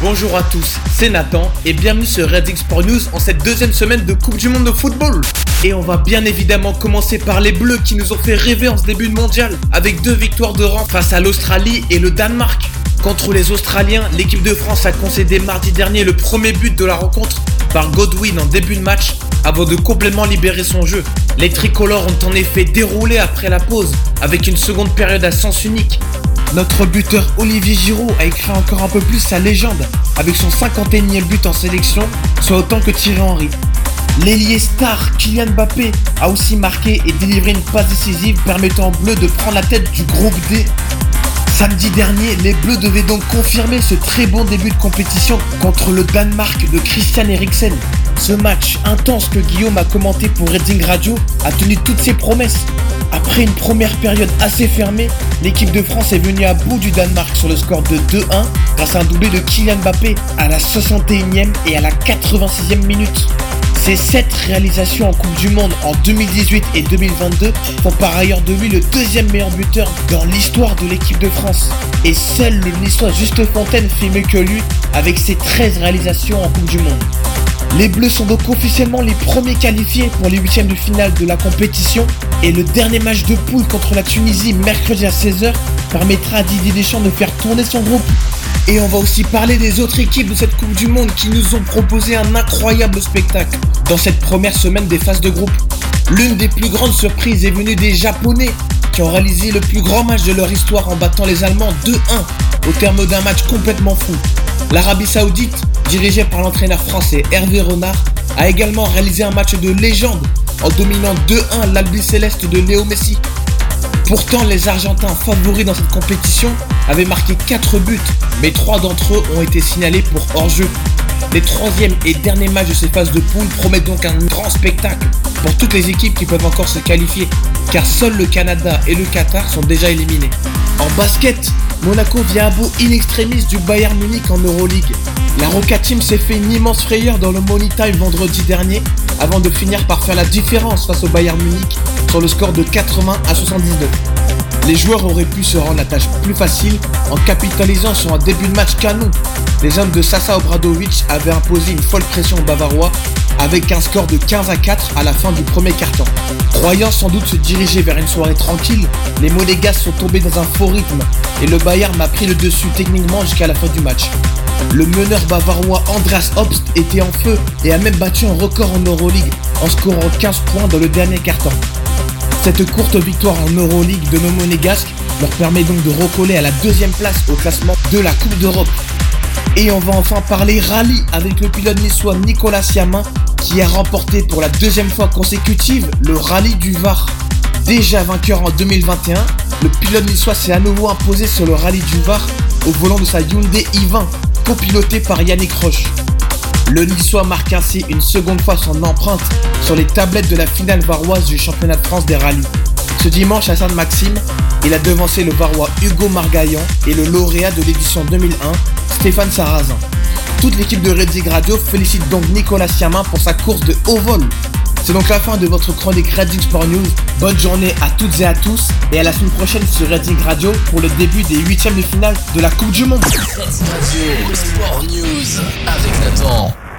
Bonjour à tous, c'est Nathan et bienvenue sur Redding Sport News en cette deuxième semaine de Coupe du Monde de football. Et on va bien évidemment commencer par les Bleus qui nous ont fait rêver en ce début de mondial avec deux victoires de rang face à l'Australie et le Danemark. Contre les Australiens, l'équipe de France a concédé mardi dernier le premier but de la rencontre par Godwin en début de match avant de complètement libérer son jeu. Les tricolores ont en effet déroulé après la pause avec une seconde période à sens unique. Notre buteur Olivier Giroud a écrit encore un peu plus sa légende avec son 51e but en sélection, soit autant que Thierry Henry. L'ailier star Kylian Mbappé a aussi marqué et délivré une passe décisive permettant aux Bleus de prendre la tête du groupe D. Samedi dernier, les Bleus devaient donc confirmer ce très bon début de compétition contre le Danemark de Christian Eriksen. Ce match intense que Guillaume a commenté pour Redding Radio a tenu toutes ses promesses. Après une première période assez fermée, l'équipe de France est venue à bout du Danemark sur le score de 2-1 grâce à un doublé de Kylian Mbappé à la 61e et à la 86e minute. Ces 7 réalisations en Coupe du Monde en 2018 et 2022 font par ailleurs de lui le deuxième meilleur buteur dans l'histoire de l'équipe de France. Et seul le Niçois Juste Fontaine fait mieux que lui avec ses 13 réalisations en Coupe du Monde. Les Bleus sont donc officiellement les premiers qualifiés pour les huitièmes de finale de la compétition et le dernier match de poule contre la Tunisie mercredi à 16h permettra à Didier Deschamps de faire tourner son groupe. Et on va aussi parler des autres équipes de cette Coupe du Monde qui nous ont proposé un incroyable spectacle dans cette première semaine des phases de groupe. L'une des plus grandes surprises est venue des Japonais qui ont réalisé le plus grand match de leur histoire en battant les Allemands 2-1 au terme d'un match complètement fou. L'Arabie Saoudite, dirigée par l'entraîneur français Hervé Renard, a également réalisé un match de légende en dominant 2-1 l'Albi Céleste de Léo Messi. Pourtant, les Argentins favoris dans cette compétition avaient marqué 4 buts, mais 3 d'entre eux ont été signalés pour hors-jeu. Les troisième et derniers matchs de ces phases de poule promettent donc un grand spectacle pour toutes les équipes qui peuvent encore se qualifier, car seuls le Canada et le Qatar sont déjà éliminés. En basket, Monaco vient à bout in extremis du Bayern Munich en Euroleague. La Roca Team s'est fait une immense frayeur dans le Money Time vendredi dernier avant de finir par faire la différence face au Bayern Munich sur le score de 80 à 79. Les joueurs auraient pu se rendre la tâche plus facile en capitalisant sur un début de match canon. Les hommes de Sasa Obradovic avaient imposé une folle pression aux Bavarois avec un score de 15 à 4 à la fin du premier carton. Croyant sans doute se diriger vers une soirée tranquille, les Monégas sont tombés dans un faux rythme et le Bayern m'a pris le dessus techniquement jusqu'à la fin du match. Le meneur bavarois Andreas Obst était en feu et a même battu un record en Euroleague en scorant 15 points dans le dernier carton. Cette courte victoire en Euroleague de nos monégasques leur permet donc de recoller à la deuxième place au classement de la Coupe d'Europe. Et on va enfin parler rallye avec le pilote niçois Nicolas Siamin qui a remporté pour la deuxième fois consécutive le rallye du Var. Déjà vainqueur en 2021, le pilote niçois s'est à nouveau imposé sur le rallye du Var au volant de sa Hyundai i20, copiloté par Yannick Roche. Le Niçois marque ainsi une seconde fois son empreinte sur les tablettes de la finale varoise du championnat de France des rallyes. Ce dimanche à Sainte-Maxime, il a devancé le varois Hugo Margaillan et le lauréat de l'édition 2001, Stéphane Sarrazin. Toute l'équipe de Redzig Radio félicite donc Nicolas Siamin pour sa course de haut vol. C'est donc la fin de votre chronique Redzig Sport News. Bonne journée à toutes et à tous et à la semaine prochaine sur Redzig Radio pour le début des huitièmes de finale de la Coupe du Monde. Radio News avec Nathan.